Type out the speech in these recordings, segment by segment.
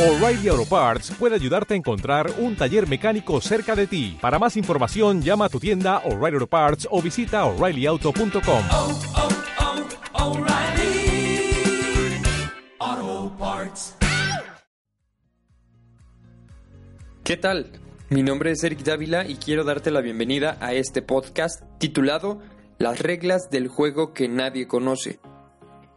O'Reilly Auto Parts puede ayudarte a encontrar un taller mecánico cerca de ti. Para más información, llama a tu tienda O'Reilly Auto Parts o visita oreillyauto.com. oh, oh, Parts. ¿Qué tal? Mi nombre es Eric Dávila y quiero darte la bienvenida a este podcast titulado Las reglas del juego que nadie conoce.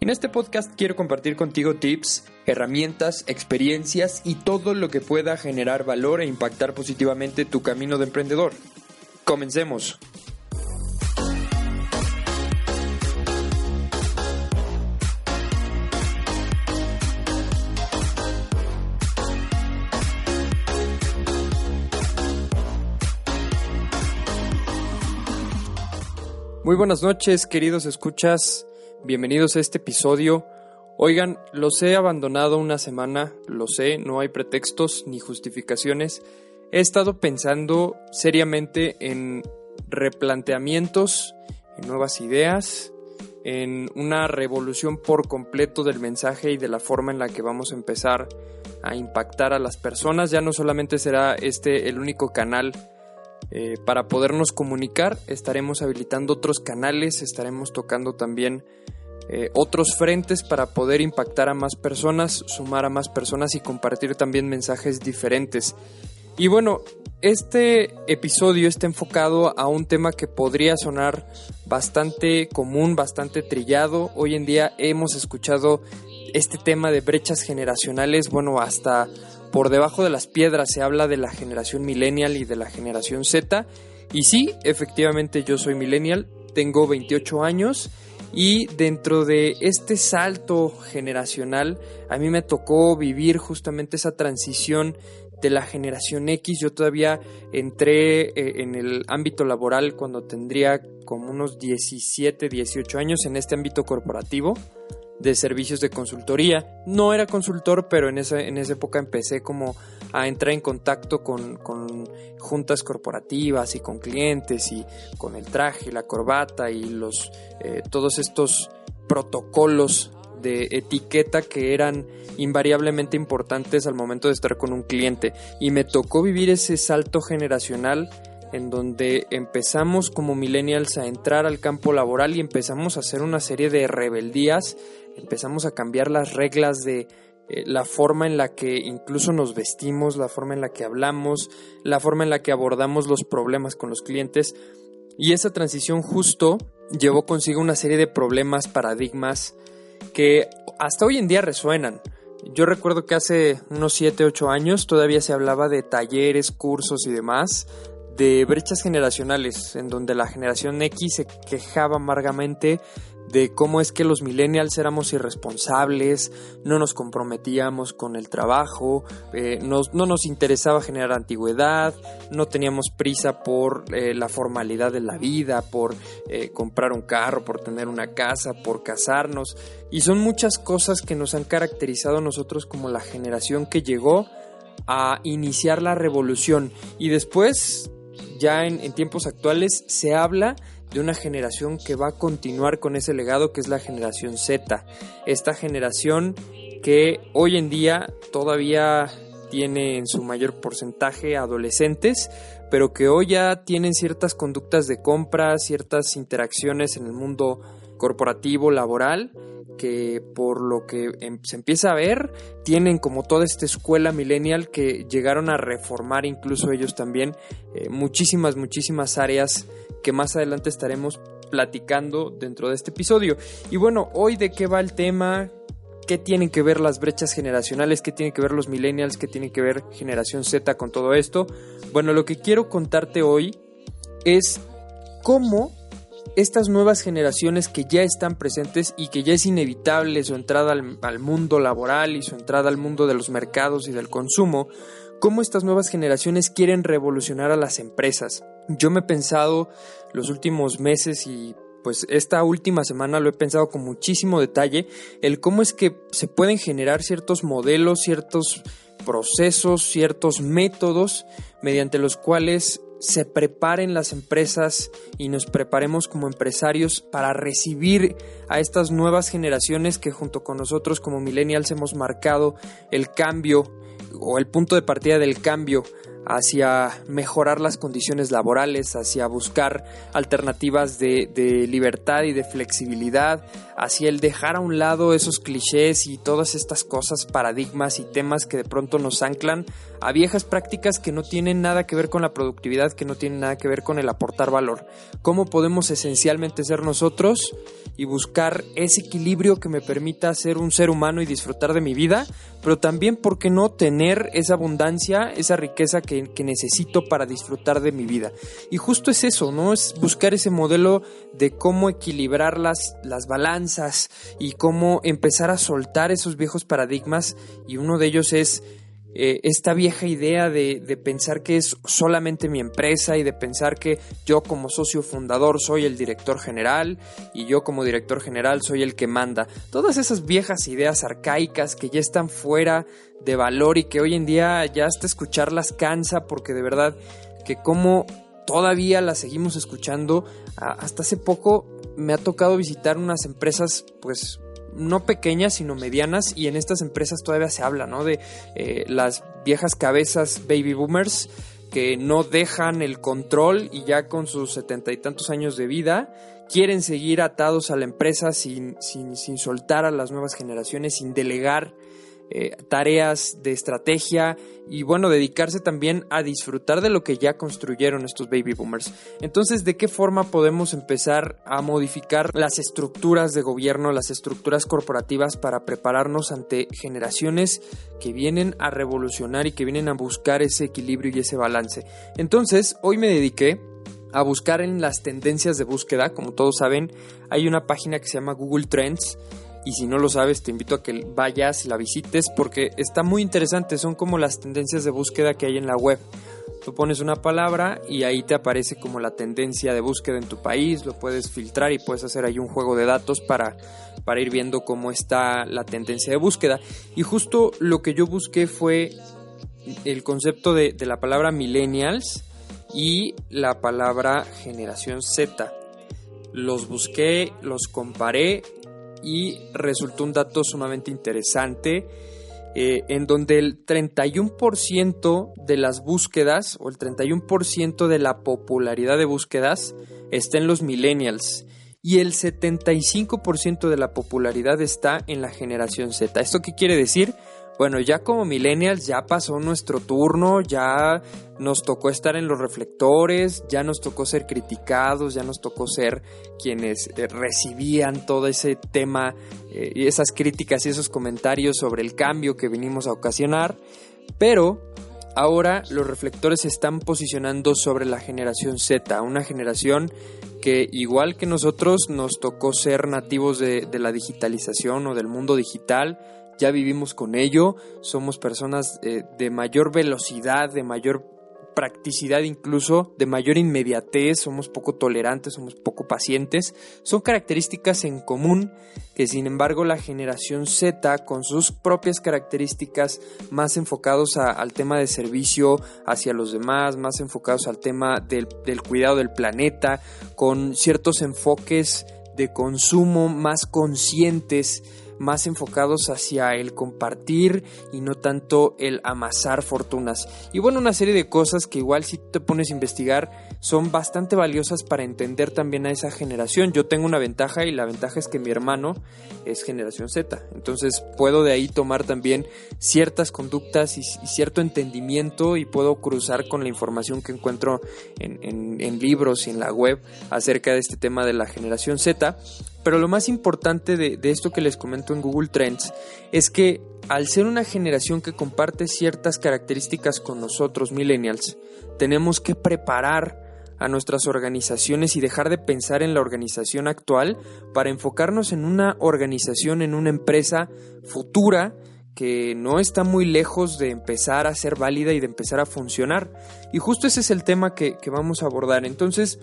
En este podcast quiero compartir contigo tips, herramientas, experiencias y todo lo que pueda generar valor e impactar positivamente tu camino de emprendedor. Comencemos. Muy buenas noches, queridos escuchas. Bienvenidos a este episodio. Oigan, los he abandonado una semana, lo sé, no hay pretextos ni justificaciones. He estado pensando seriamente en replanteamientos, en nuevas ideas, en una revolución por completo del mensaje y de la forma en la que vamos a empezar a impactar a las personas. Ya no solamente será este el único canal eh, para podernos comunicar, estaremos habilitando otros canales, estaremos tocando también eh, otros frentes para poder impactar a más personas, sumar a más personas y compartir también mensajes diferentes. Y bueno, este episodio está enfocado a un tema que podría sonar bastante común, bastante trillado. Hoy en día hemos escuchado este tema de brechas generacionales, bueno, hasta por debajo de las piedras se habla de la generación millennial y de la generación Z. Y sí, efectivamente yo soy millennial, tengo 28 años y dentro de este salto generacional a mí me tocó vivir justamente esa transición de la generación X. Yo todavía entré eh, en el ámbito laboral cuando tendría como unos 17, 18 años en este ámbito corporativo de servicios de consultoría. No era consultor, pero en esa, en esa época empecé como a entrar en contacto con, juntas corporativas y con clientes y con el traje, la corbata y los, eh, todos estos protocolos de etiqueta que eran invariablemente importantes al momento de estar con un cliente. Y me tocó vivir ese salto generacional en donde empezamos como millennials a entrar al campo laboral y empezamos a hacer una serie de rebeldías, empezamos a cambiar las reglas de eh, la forma en la que incluso nos vestimos, la forma en la que hablamos, la forma en la que abordamos los problemas con los clientes. Y esa transición justo llevó consigo una serie de problemas, paradigmas que hasta hoy en día resuenan. Yo recuerdo que hace unos 7, 8 años todavía se hablaba de talleres, cursos y demás, de brechas generacionales, en donde la generación X se quejaba amargamente de cómo es que los millennials éramos irresponsables, no nos comprometíamos con el trabajo, eh, no nos interesaba generar antigüedad, no teníamos prisa por eh, la formalidad de la vida, por eh, comprar un carro, por tener una casa, por casarnos. Y son muchas cosas que nos han caracterizado a nosotros como la generación que llegó a iniciar la revolución. Y después, ya en, en tiempos actuales, se habla de una generación que va a continuar con ese legado que es la generación Z. Esta generación que hoy en día todavía tiene en su mayor porcentaje adolescentes, pero que hoy ya tienen ciertas conductas de compra, ciertas interacciones en el mundo corporativo, laboral, que por lo que em, se empieza a ver, tienen como toda esta escuela millennial que llegaron a reformar incluso ellos también eh, muchísimas, muchísimas áreas que más adelante estaremos platicando dentro de este episodio. Y bueno, hoy de qué va el tema, qué tienen que ver las brechas generacionales, qué tienen que ver los millennials, qué tiene que ver generación Z con todo esto. Bueno, lo que quiero contarte hoy es cómo estas nuevas generaciones que ya están presentes y que ya es inevitable su entrada al, al, mundo laboral y su entrada al mundo de los mercados y del consumo, cómo estas nuevas generaciones quieren revolucionar a las empresas. Yo me he pensado los últimos meses y pues esta última semana lo he pensado con muchísimo detalle, el cómo es que se pueden generar ciertos modelos, ciertos procesos, ciertos métodos mediante los cuales se preparen las empresas y nos preparemos como empresarios para recibir a estas nuevas generaciones que junto con nosotros como millennials hemos marcado el cambio o el punto de partida del cambio hacia mejorar las condiciones laborales, hacia buscar alternativas de, libertad y de flexibilidad, hacia el dejar a un lado esos clichés y todas estas cosas, paradigmas y temas que de pronto nos anclan a viejas prácticas que no tienen nada que ver con la productividad, que no tienen nada que ver con el aportar valor. ¿Cómo podemos esencialmente ser nosotros y buscar ese equilibrio que me permita ser un ser humano y disfrutar de mi vida, pero también, ¿por qué no tener esa abundancia, esa riqueza que, que necesito para disfrutar de mi vida? Y justo es eso, ¿no? Es buscar ese modelo de cómo equilibrar las, las balanzas y cómo empezar a soltar esos viejos paradigmas y uno de ellos es eh, esta vieja idea de, de, pensar que es solamente mi empresa y de pensar que yo como socio fundador soy el director general y yo como director general soy el que manda. Todas esas viejas ideas arcaicas que ya están fuera de valor y que hoy en día ya hasta escucharlas cansa porque de verdad que como todavía las seguimos escuchando, hasta hace poco me ha tocado visitar unas empresas pues no pequeñas, sino medianas, y en estas empresas todavía se habla, ¿no? De eh, las viejas cabezas baby boomers que no dejan el control y ya con sus setenta y tantos años de vida quieren seguir atados a la empresa sin, sin, sin soltar a las nuevas generaciones, sin delegar eh, tareas de estrategia y bueno, dedicarse también a disfrutar de lo que ya construyeron estos baby boomers. Entonces, ¿de qué forma podemos empezar a modificar las estructuras de gobierno, las estructuras corporativas para prepararnos ante generaciones que vienen a revolucionar y que vienen a buscar ese equilibrio y ese balance? Entonces, hoy me dediqué a buscar en las tendencias de búsqueda, como todos saben, hay una página que se llama Google Trends y si no lo sabes te invito a que vayas y la visites porque está muy interesante, son como las tendencias de búsqueda que hay en la web. Tú pones una palabra y ahí te aparece como la tendencia de búsqueda en tu país, lo puedes filtrar y puedes hacer ahí un juego de datos para, para ir viendo cómo está la tendencia de búsqueda. Y justo lo que yo busqué fue el concepto de, de la palabra millennials y la palabra generación Z. Los busqué, los comparé y resultó un dato sumamente interesante eh, en donde el 31% de las búsquedas o el 31% de la popularidad de búsquedas está en los millennials y el 75% de la popularidad está en la generación Z. ¿Esto qué quiere decir? Bueno, ya como millennials ya pasó nuestro turno, ya nos tocó estar en los reflectores, ya nos tocó ser criticados, ya nos tocó ser quienes eh, recibían todo ese tema eh, y esas críticas y esos comentarios sobre el cambio que vinimos a ocasionar, pero ahora los reflectores se están posicionando sobre la generación Z, una generación que igual que nosotros nos tocó ser nativos de, de la digitalización o del mundo digital, ya vivimos con ello, somos personas eh, de mayor velocidad, de mayor practicidad incluso, de mayor inmediatez, somos poco tolerantes, somos poco pacientes, son características en común que sin embargo la generación Z con sus propias características más enfocados al tema de servicio hacia los demás, más enfocados al tema del, del cuidado del planeta, con ciertos enfoques de consumo más conscientes, más enfocados hacia el compartir y no tanto el amasar fortunas. Y bueno, una serie de cosas que igual si te pones a investigar son bastante valiosas para entender también a esa generación. Yo tengo una ventaja y la ventaja es que mi hermano es generación Z. Entonces puedo de ahí tomar también ciertas conductas y, cierto entendimiento y puedo cruzar con la información que encuentro en, libros y en la web acerca de este tema de la generación Z pero lo más importante de, esto que les comento en Google Trends es que al ser una generación que comparte ciertas características con nosotros, millennials, tenemos que preparar a nuestras organizaciones y dejar de pensar en la organización actual para enfocarnos en una organización, en una empresa futura que no está muy lejos de empezar a ser válida y de empezar a funcionar. Y justo ese es el tema que, que vamos a abordar. Entonces,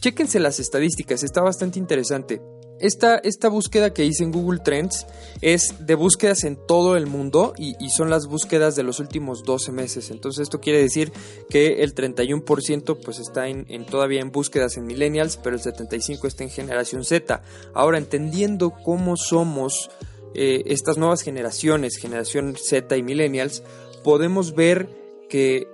chéquense las estadísticas, está bastante interesante. Esta, esta, búsqueda que hice en Google Trends es de búsquedas en todo el mundo y, son las búsquedas de los últimos 12 meses. Entonces esto quiere decir que el 31% pues está en, todavía en búsquedas en millennials, pero el 75% está en generación Z. Ahora entendiendo cómo somos eh, estas nuevas generaciones, generación Z y millennials, podemos ver que,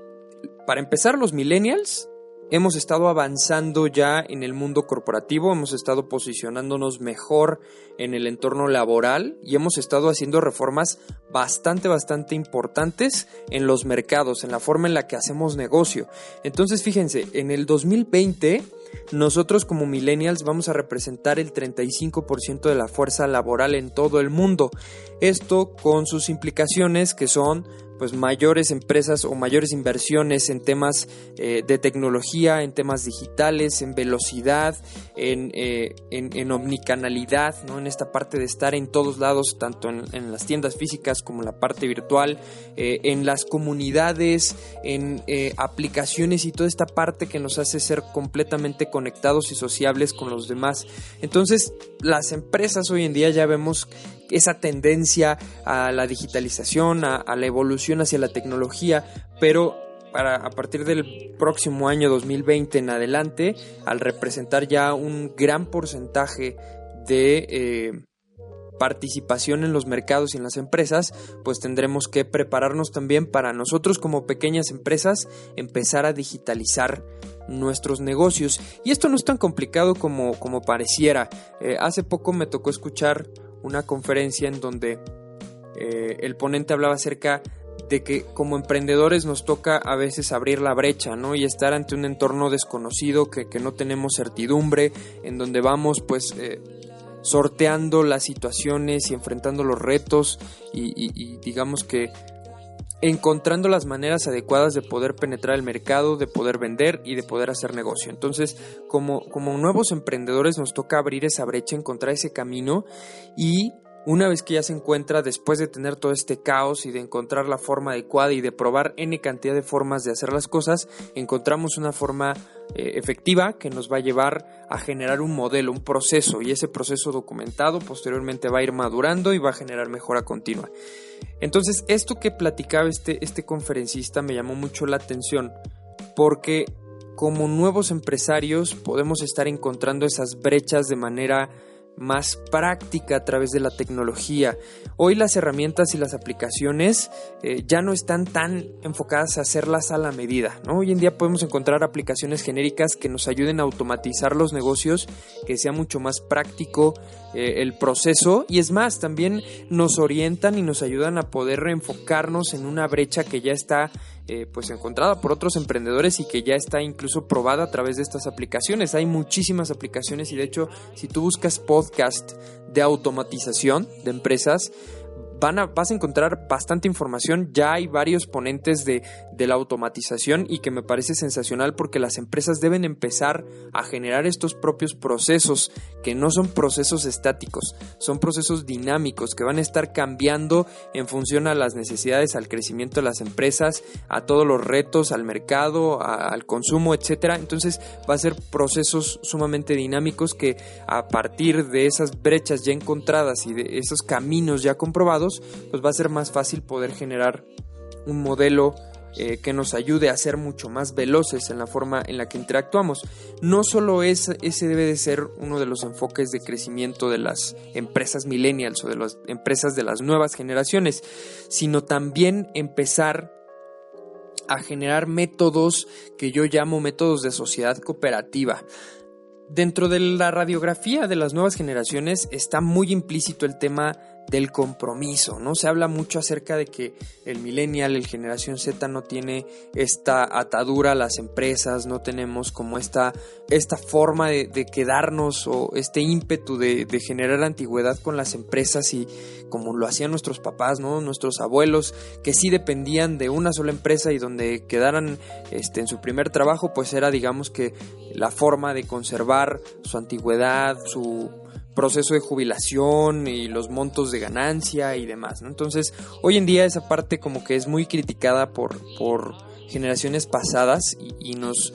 para empezar, los millennials hemos estado avanzando ya en el mundo corporativo, hemos estado posicionándonos mejor en el entorno laboral y hemos estado haciendo reformas bastante, bastante importantes en los mercados, en la forma en la que hacemos negocio. Entonces, fíjense, en el 2020 nosotros como millennials vamos a representar el 35% de la fuerza laboral en todo el mundo. Esto con sus implicaciones que son pues mayores empresas o mayores inversiones en temas eh, de tecnología, en temas digitales, en velocidad, en, eh, en, omnicanalidad, ¿no? en esta parte de estar en todos lados, tanto en, las tiendas físicas como en la parte virtual, eh, en las comunidades, en aplicaciones y toda esta parte que nos hace ser completamente conectados y sociables con los demás. Entonces, las empresas hoy en día ya vemos esa tendencia a la digitalización, a, la evolución hacia la tecnología, pero para, a partir del próximo año 2020 en adelante, al representar ya un gran porcentaje de eh, participación en los mercados y en las empresas, pues tendremos que prepararnos también para nosotros como pequeñas empresas empezar a digitalizar nuestros negocios. Y esto no es tan complicado como, como pareciera. Eh, hace poco me tocó escuchar una conferencia en donde eh, el ponente hablaba acerca de que como emprendedores nos toca a veces abrir la brecha, ¿no? Y estar ante un entorno desconocido que, no tenemos certidumbre, en donde vamos pues eh, sorteando las situaciones y enfrentando los retos y digamos que encontrando las maneras adecuadas de poder penetrar el mercado, de poder vender y de poder hacer negocio. Entonces, como, como nuevos emprendedores nos toca abrir esa brecha, encontrar ese camino y una vez que ya se encuentra, después de tener todo este caos y de encontrar la forma adecuada y de probar n cantidad de formas de hacer las cosas, encontramos una forma eh, efectiva que nos va a llevar a generar un modelo, un proceso y ese proceso documentado posteriormente va a ir madurando y va a generar mejora continua. Entonces, esto que platicaba este, este conferencista me llamó mucho la atención porque como nuevos empresarios podemos estar encontrando esas brechas de manera más práctica a través de la tecnología. Hoy las herramientas y las aplicaciones eh, ya no están tan enfocadas a hacerlas a la medida. Hoy en día podemos encontrar aplicaciones genéricas que nos ayuden a automatizar los negocios, que sea mucho más práctico eh, el proceso y es más, también nos orientan y nos ayudan a poder reenfocarnos en una brecha que ya está eh, pues encontrada por otros emprendedores y que ya está incluso probada a través de estas aplicaciones. Hay muchísimas aplicaciones y de hecho si tú buscas podcast de automatización de empresas, vas a encontrar bastante información. Ya hay varios ponentes de, de la automatización y que me parece sensacional porque las empresas deben empezar a generar estos propios procesos que no son procesos estáticos, son procesos dinámicos que van a estar cambiando en función a las necesidades, al crecimiento de las empresas, a todos los retos, al mercado, al consumo, etcétera. Entonces va a ser procesos sumamente dinámicos que a partir de esas brechas ya encontradas y de esos caminos ya comprobados pues va a ser más fácil poder generar un modelo eh, que nos ayude a ser mucho más veloces en la forma en la que interactuamos. No solo es, ese debe de ser uno de los enfoques de crecimiento de las empresas millennials o de las empresas de las nuevas generaciones, sino también empezar a generar métodos que yo llamo métodos de sociedad cooperativa. Dentro de la radiografía de las nuevas generaciones está muy implícito el tema del compromiso, ¿no? Se habla mucho acerca de que el millennial, el generación Z no tiene esta atadura a las empresas, no tenemos como esta, esta forma de, quedarnos o este ímpetu de, generar antigüedad con las empresas y como lo hacían nuestros papás, ¿no? Nuestros abuelos, que sí dependían de una sola empresa y donde quedaran este, en su primer trabajo, pues era digamos que la forma de conservar su antigüedad, su proceso de jubilación y los montos de ganancia y demás, ¿no? Entonces, hoy en día esa parte como que es muy criticada por, por generaciones pasadas y, nos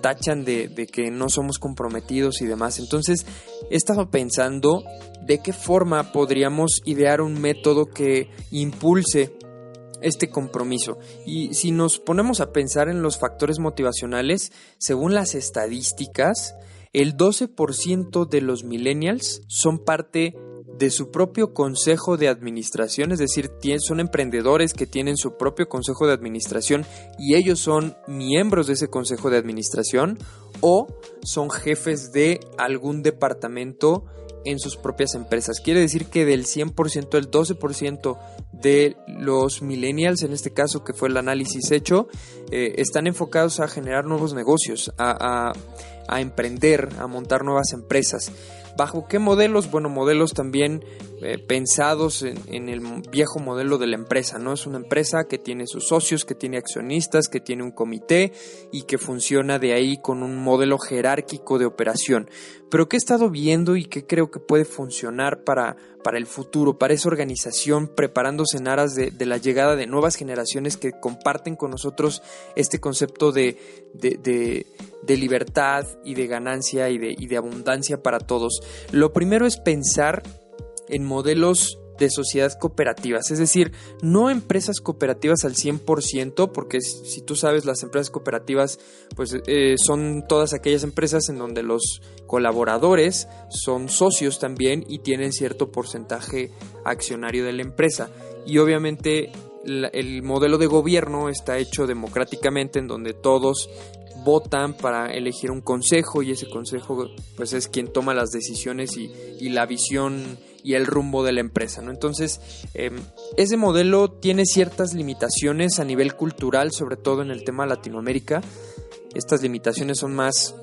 tachan de, de, que no somos comprometidos y demás. Entonces, he estado pensando de qué forma podríamos idear un método que impulse este compromiso. Y si nos ponemos a pensar en los factores motivacionales, según las estadísticas, el 12% de los millennials son parte de su propio consejo de administración, es decir, son emprendedores que tienen su propio consejo de administración y ellos son miembros de ese consejo de administración o son jefes de algún departamento en sus propias empresas. Quiere decir que del 100%, el 12% de los millennials, en este caso que fue el análisis hecho, eh, están enfocados a generar nuevos negocios, a, emprender, a montar nuevas empresas. ¿Bajo qué modelos? Bueno, modelos también eh, pensados en, el viejo modelo de la empresa, ¿no? Es una empresa que tiene sus socios, que tiene accionistas, que tiene un comité y que funciona de ahí con un modelo jerárquico de operación. Pero ¿qué he estado viendo y qué creo que puede funcionar para, para el futuro, para esa organización, preparándose en aras de, la llegada de nuevas generaciones que comparten con nosotros este concepto de, de, libertad y de ganancia y de abundancia para todos? Lo primero es pensar en modelos de sociedades cooperativas, es decir, no empresas cooperativas al 100%, porque si tú sabes, las empresas cooperativas pues eh, son todas aquellas empresas en donde los colaboradores son socios también y tienen cierto porcentaje accionario de la empresa. Y obviamente el modelo de gobierno está hecho democráticamente en donde todos votan para elegir un consejo y ese consejo pues es quien toma las decisiones y, la visión y el rumbo de la empresa. ¿no? Entonces, em, ese modelo tiene ciertas limitaciones a nivel cultural, sobre todo en el tema Latinoamérica. Estas limitaciones son más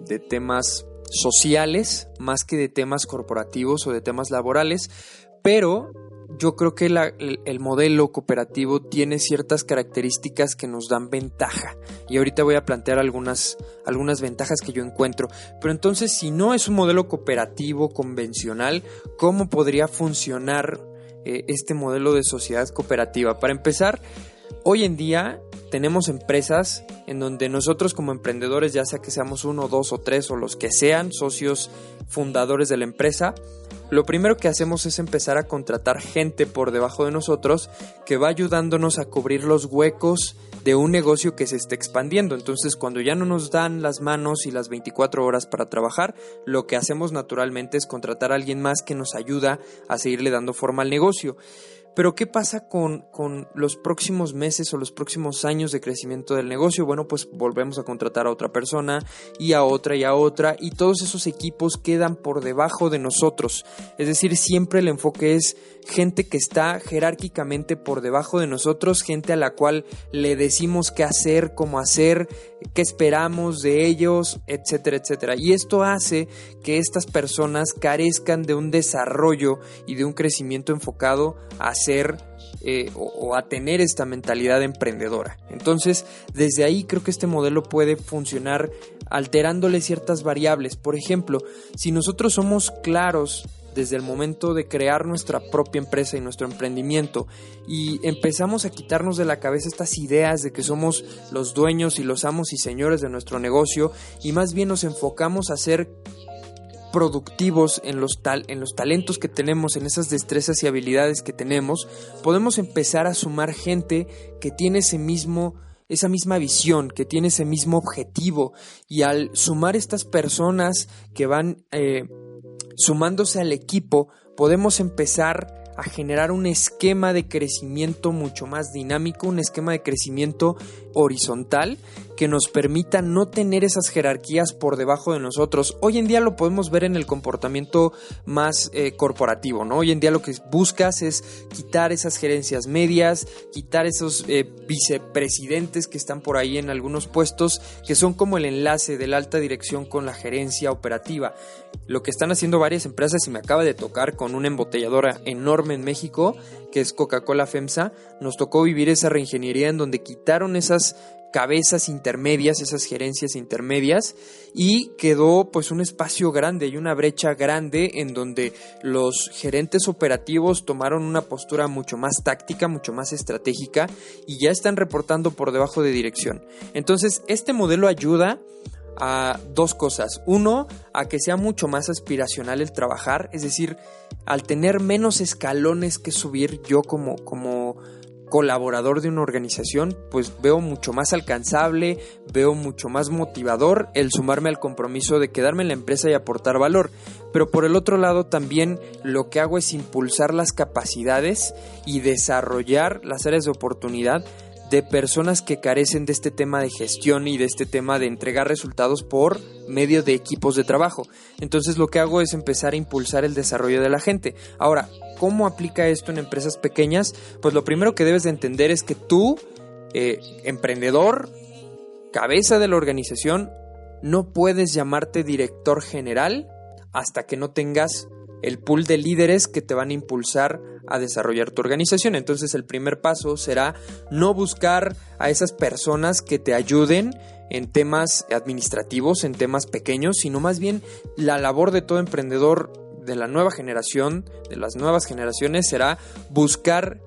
de temas sociales, más que de temas corporativos o de temas laborales, pero yo creo que el, modelo cooperativo tiene ciertas características que nos dan ventaja. Y ahorita voy a plantear algunas, algunas ventajas que yo encuentro. Pero entonces, si no es un modelo cooperativo convencional, ¿cómo podría funcionar eh, este modelo de sociedad cooperativa? Para empezar, hoy en día tenemos empresas en donde nosotros como emprendedores, ya sea que seamos uno, dos o tres o los que sean socios fundadores de la empresa, lo primero que hacemos es empezar a contratar gente por debajo de nosotros que va ayudándonos a cubrir los huecos de un negocio que se está expandiendo. Entonces, cuando ya no nos dan las manos y las 24 horas para trabajar, lo que hacemos naturalmente es contratar a alguien más que nos ayuda a seguirle dando forma al negocio. Pero ¿qué pasa con, los próximos meses o los próximos años de crecimiento del negocio? Bueno, pues volvemos a contratar a otra persona y a otra y a otra y todos esos equipos quedan por debajo de nosotros. Es decir, siempre el enfoque es gente que está jerárquicamente por debajo de nosotros, gente a la cual le decimos qué hacer, cómo hacer, qué esperamos de ellos, etcétera, etcétera. Y esto hace que estas personas carezcan de un desarrollo y de un crecimiento enfocado a ser eh, o, a tener esta mentalidad emprendedora. Entonces, desde ahí creo que este modelo puede funcionar alterándole ciertas variables. Por ejemplo, si nosotros somos claros desde el momento de crear nuestra propia empresa y nuestro emprendimiento y empezamos a quitarnos de la cabeza estas ideas de que somos los dueños y los amos y señores de nuestro negocio y más bien nos enfocamos a ser productivos en los, tal, en los talentos que tenemos, en esas destrezas y habilidades que tenemos, podemos empezar a sumar gente que tiene ese mismo esa misma visión, que tiene ese mismo objetivo. Y al sumar estas personas que van eh, sumándose al equipo, podemos empezar a generar un esquema de crecimiento mucho más dinámico, un esquema de crecimiento horizontal que nos permita no tener esas jerarquías por debajo de nosotros. Hoy en día lo podemos ver en el comportamiento más eh, corporativo, ¿no? Hoy en día lo que buscas es quitar esas gerencias medias, quitar esos eh, vicepresidentes que están por ahí en algunos puestos, que son como el enlace de la alta dirección con la gerencia operativa. Lo que están haciendo varias empresas y me acaba de tocar con una embotelladora enorme en México, que es Coca-Cola FEMSA, nos tocó vivir esa reingeniería en donde quitaron esas cabezas intermedias, esas gerencias intermedias, y quedó pues un espacio grande y una brecha grande en donde los gerentes operativos tomaron una postura mucho más táctica, mucho más estratégica y ya están reportando por debajo de dirección. Entonces, este modelo ayuda a dos cosas. Uno, a que sea mucho más aspiracional el trabajar, es decir, al tener menos escalones que subir yo como, como colaborador de una organización, pues veo mucho más alcanzable, veo mucho más motivador el sumarme al compromiso de quedarme en la empresa y aportar valor. Pero por el otro lado también lo que hago es impulsar las capacidades y desarrollar las áreas de oportunidad de personas que carecen de este tema de gestión y de este tema de entregar resultados por medio de equipos de trabajo. Entonces lo que hago es empezar a impulsar el desarrollo de la gente. Ahora, ¿cómo aplica esto en empresas pequeñas? Pues lo primero que debes de entender es que tú, eh, emprendedor, cabeza de la organización, no puedes llamarte director general hasta que no tengas el pool de líderes que te van a impulsar a desarrollar tu organización. Entonces el primer paso será no buscar a esas personas que te ayuden en temas administrativos, en temas pequeños, sino más bien la labor de todo emprendedor de la nueva generación, de las nuevas generaciones, será buscar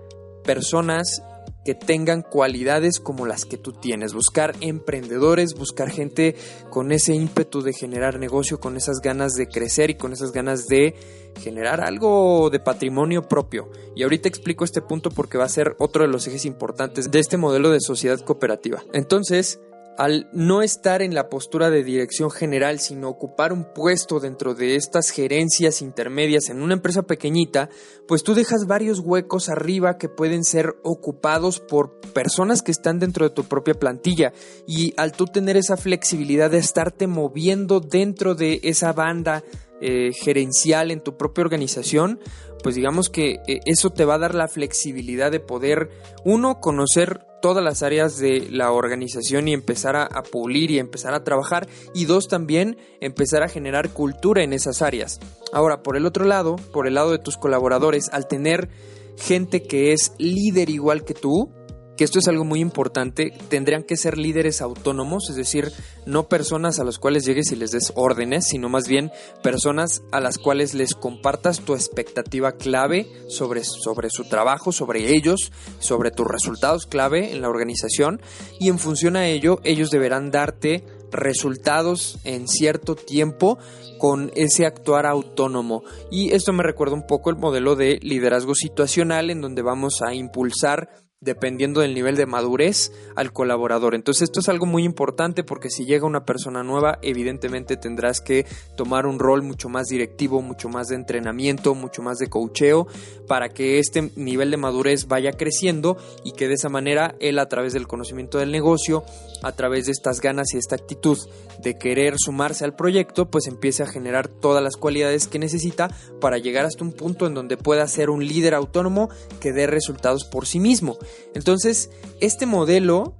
personas que tengan cualidades como las que tú tienes, buscar emprendedores, buscar gente con ese ímpetu de generar negocio, con esas ganas de crecer y con esas ganas de generar algo de patrimonio propio. Y ahorita explico este punto porque va a ser otro de los ejes importantes de este modelo de sociedad cooperativa. Entonces, al no estar en la postura de dirección general, sino ocupar un puesto dentro de estas gerencias intermedias en una empresa pequeñita, pues tú dejas varios huecos arriba que pueden ser ocupados por personas que están dentro de tu propia plantilla. Y al tú tener esa flexibilidad de estarte moviendo dentro de esa banda eh, gerencial en tu propia organización, pues digamos que eh, eso te va a dar la flexibilidad de poder, uno, conocer todas las áreas de la organización y empezar a, pulir y empezar a trabajar y dos también empezar a generar cultura en esas áreas. Ahora, por el otro lado, por el lado de tus colaboradores, al tener gente que es líder igual que tú, que esto es algo muy importante, tendrían que ser líderes autónomos, es decir, no personas a las cuales llegues y les des órdenes, sino más bien personas a las cuales les compartas tu expectativa clave sobre, sobre su trabajo, sobre ellos, sobre tus resultados clave en la organización y en función a ello ellos deberán darte resultados en cierto tiempo con ese actuar autónomo. Y esto me recuerda un poco el modelo de liderazgo situacional en donde vamos a impulsar dependiendo del nivel de madurez al colaborador. Entonces esto es algo muy importante porque si llega una persona nueva, evidentemente tendrás que tomar un rol mucho más directivo, mucho más de entrenamiento, mucho más de coacheo para que este nivel de madurez vaya creciendo y que de esa manera él a través del conocimiento del negocio, a través de estas ganas y esta actitud de querer sumarse al proyecto, pues empiece a generar todas las cualidades que necesita para llegar hasta un punto en donde pueda ser un líder autónomo que dé resultados por sí mismo. Entonces, este modelo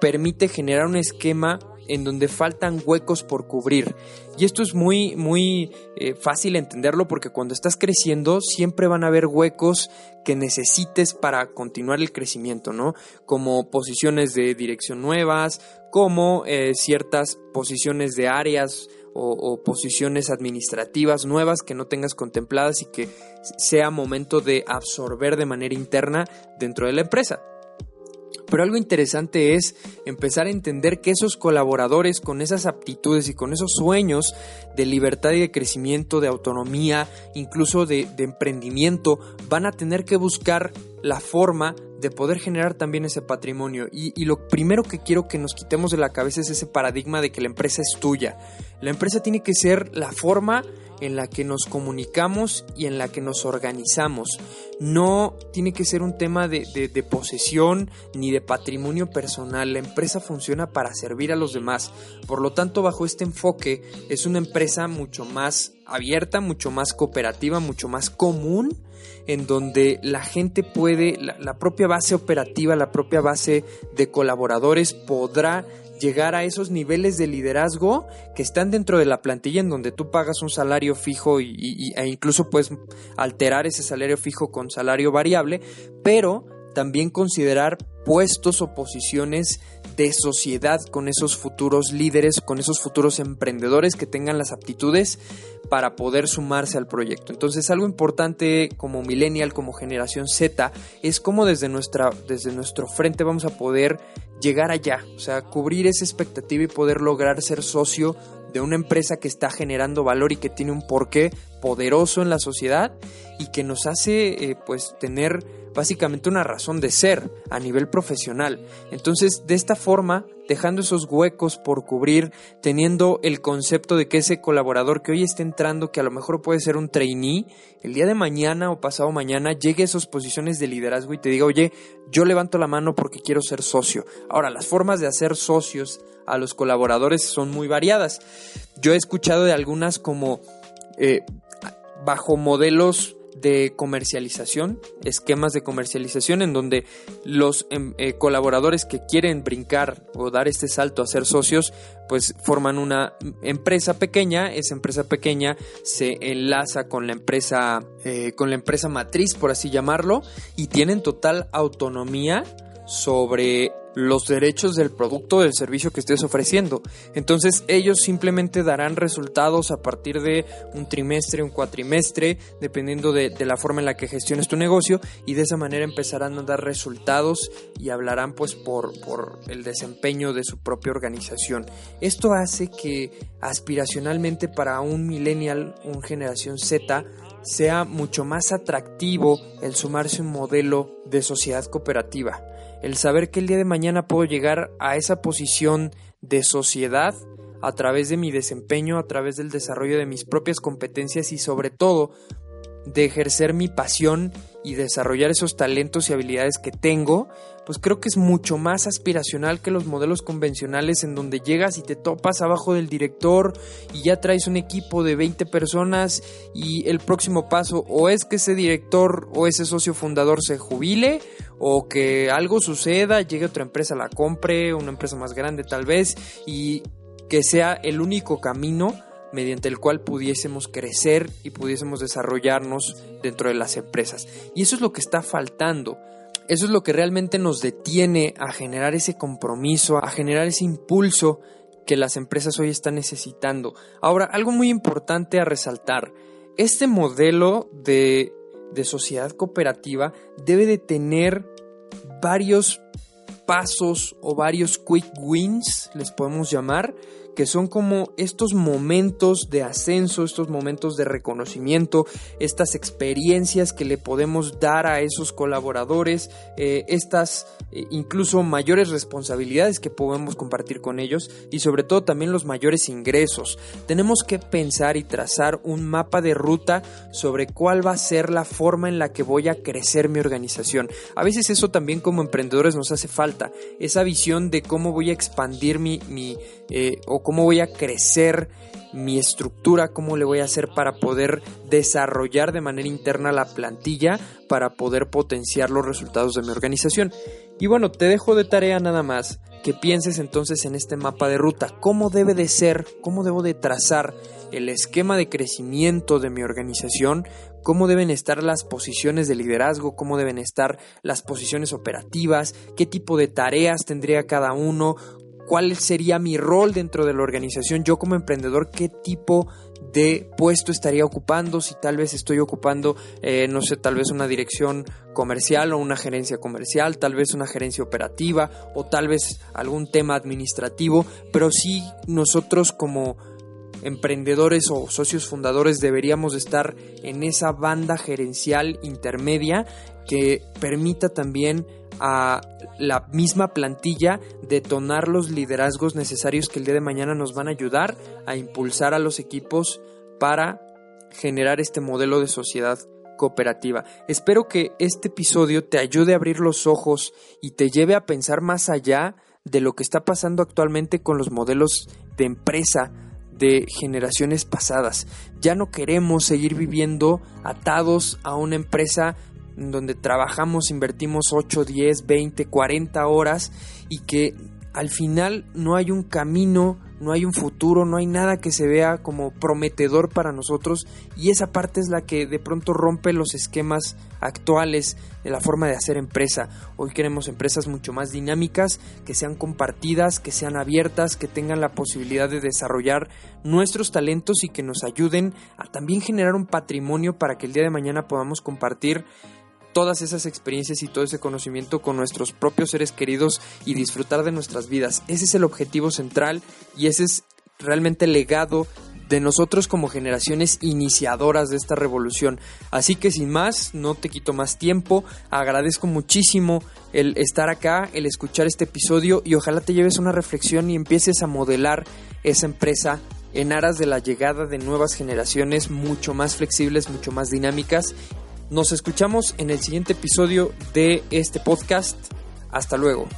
permite generar un esquema en donde faltan huecos por cubrir. Y esto es muy, muy eh, fácil entenderlo porque cuando estás creciendo siempre van a haber huecos que necesites para continuar el crecimiento, ¿no? Como posiciones de dirección nuevas, como eh, ciertas posiciones de áreas o, posiciones administrativas nuevas que no tengas contempladas y que sea momento de absorber de manera interna dentro de la empresa. Pero algo interesante es empezar a entender que esos colaboradores con esas aptitudes y con esos sueños de libertad y de crecimiento, de autonomía, incluso de, emprendimiento, van a tener que buscar la forma de poder generar también ese patrimonio. Y, lo primero que quiero que nos quitemos de la cabeza es ese paradigma de que la empresa es tuya. La empresa tiene que ser la forma en la que nos comunicamos y en la que nos organizamos. No tiene que ser un tema de, posesión ni de patrimonio personal. La empresa funciona para servir a los demás. Por lo tanto, bajo este enfoque, es una empresa mucho más abierta, mucho más cooperativa, mucho más común en donde la gente puede, la, propia base operativa, la propia base de colaboradores podrá llegar a esos niveles de liderazgo que están dentro de la plantilla en donde tú pagas un salario fijo y, e incluso puedes alterar ese salario fijo con salario variable, pero también considerar puestos o posiciones de sociedad con esos futuros líderes, con esos futuros emprendedores que tengan las aptitudes para poder sumarse al proyecto. Entonces algo importante como millennial, como generación Z, es cómo desde, nuestra, desde nuestro frente vamos a poder llegar allá, o sea, cubrir esa expectativa y poder lograr ser socio de una empresa que está generando valor y que tiene un porqué poderoso en la sociedad y que nos hace eh, pues tener básicamente una razón de ser a nivel profesional. Entonces, de esta forma, dejando esos huecos por cubrir, teniendo el concepto de que ese colaborador que hoy está entrando, que a lo mejor puede ser un trainee, el día de mañana o pasado mañana llegue a esas posiciones de liderazgo y te diga, oye, yo levanto la mano porque quiero ser socio. Ahora, las formas de hacer socios a los colaboradores son muy variadas. Yo he escuchado de algunas como eh, bajo modelos de comercialización, esquemas de comercialización en donde los em, eh, colaboradores que quieren brincar o dar este salto a ser socios, pues forman una empresa pequeña, esa empresa pequeña se enlaza con la empresa, eh, con la empresa matriz, por así llamarlo, y tienen total autonomía sobre los derechos del producto o del servicio que estés ofreciendo. Entonces ellos simplemente darán resultados a partir de un trimestre, un cuatrimestre, dependiendo de, la forma en la que gestiones tu negocio y de esa manera empezarán a dar resultados y hablarán pues por, por el desempeño de su propia organización. Esto hace que aspiracionalmente para un millennial, un generación Z, sea mucho más atractivo el sumarse a un modelo de sociedad cooperativa el saber que el día de mañana puedo llegar a esa posición de sociedad a través de mi desempeño, a través del desarrollo de mis propias competencias y sobre todo de ejercer mi pasión y desarrollar esos talentos y habilidades que tengo, pues creo que es mucho más aspiracional que los modelos convencionales en donde llegas y te topas abajo del director y ya traes un equipo de 20 personas y el próximo paso o es que ese director o ese socio fundador se jubile o que algo suceda, llegue otra empresa, la compre, una empresa más grande tal vez y que sea el único camino mediante el cual pudiésemos crecer y pudiésemos desarrollarnos dentro de las empresas. Y eso es lo que está faltando. Eso es lo que realmente nos detiene a generar ese compromiso, a generar ese impulso que las empresas hoy están necesitando. Ahora, algo muy importante a resaltar, este modelo de, de sociedad cooperativa debe de tener varios pasos o varios quick wins, les podemos llamar, que son como estos momentos de ascenso, estos momentos de reconocimiento, estas experiencias que le podemos dar a esos colaboradores, eh, estas eh, incluso mayores responsabilidades que podemos compartir con ellos y sobre todo también los mayores ingresos. Tenemos que pensar y trazar un mapa de ruta sobre cuál va a ser la forma en la que voy a crecer mi organización. A veces eso también como emprendedores nos hace falta, esa visión de cómo voy a expandir mi, mi eh, cómo voy a crecer mi estructura, cómo le voy a hacer para poder desarrollar de manera interna la plantilla para poder potenciar los resultados de mi organización. Y bueno, te dejo de tarea nada más. Que pienses entonces en este mapa de ruta, cómo debe de ser, cómo debo de trazar el esquema de crecimiento de mi organización, cómo deben estar las posiciones de liderazgo, cómo deben estar las posiciones operativas, qué tipo de tareas tendría cada uno, cuál sería mi rol dentro de la organización, yo como emprendedor, qué tipo de puesto estaría ocupando, si tal vez estoy ocupando, eh, no sé, tal vez una dirección comercial o una gerencia comercial, tal vez una gerencia operativa o tal vez algún tema administrativo, pero sí nosotros como emprendedores o socios fundadores deberíamos estar en esa banda gerencial intermedia que permita también a la misma plantilla detonar los liderazgos necesarios que el día de mañana nos van a ayudar a impulsar a los equipos para generar este modelo de sociedad cooperativa. Espero que este episodio te ayude a abrir los ojos y te lleve a pensar más allá de lo que está pasando actualmente con los modelos de empresa de generaciones pasadas. Ya no queremos seguir viviendo atados a una empresa donde trabajamos, invertimos 8, 10, 20, 40 horas y que al final no hay un camino, no hay un futuro, no hay nada que se vea como prometedor para nosotros y esa parte es la que de pronto rompe los esquemas actuales de la forma de hacer empresa. Hoy queremos empresas mucho más dinámicas, que sean compartidas, que sean abiertas, que tengan la posibilidad de desarrollar nuestros talentos y que nos ayuden a también generar un patrimonio para que el día de mañana podamos compartir todas esas experiencias y todo ese conocimiento con nuestros propios seres queridos y disfrutar de nuestras vidas. Ese es el objetivo central y ese es realmente el legado de nosotros como generaciones iniciadoras de esta revolución. Así que sin más, no te quito más tiempo, agradezco muchísimo el estar acá, el escuchar este episodio y ojalá te lleves una reflexión y empieces a modelar esa empresa en aras de la llegada de nuevas generaciones mucho más flexibles, mucho más dinámicas. Nos escuchamos en el siguiente episodio de este podcast. Hasta luego.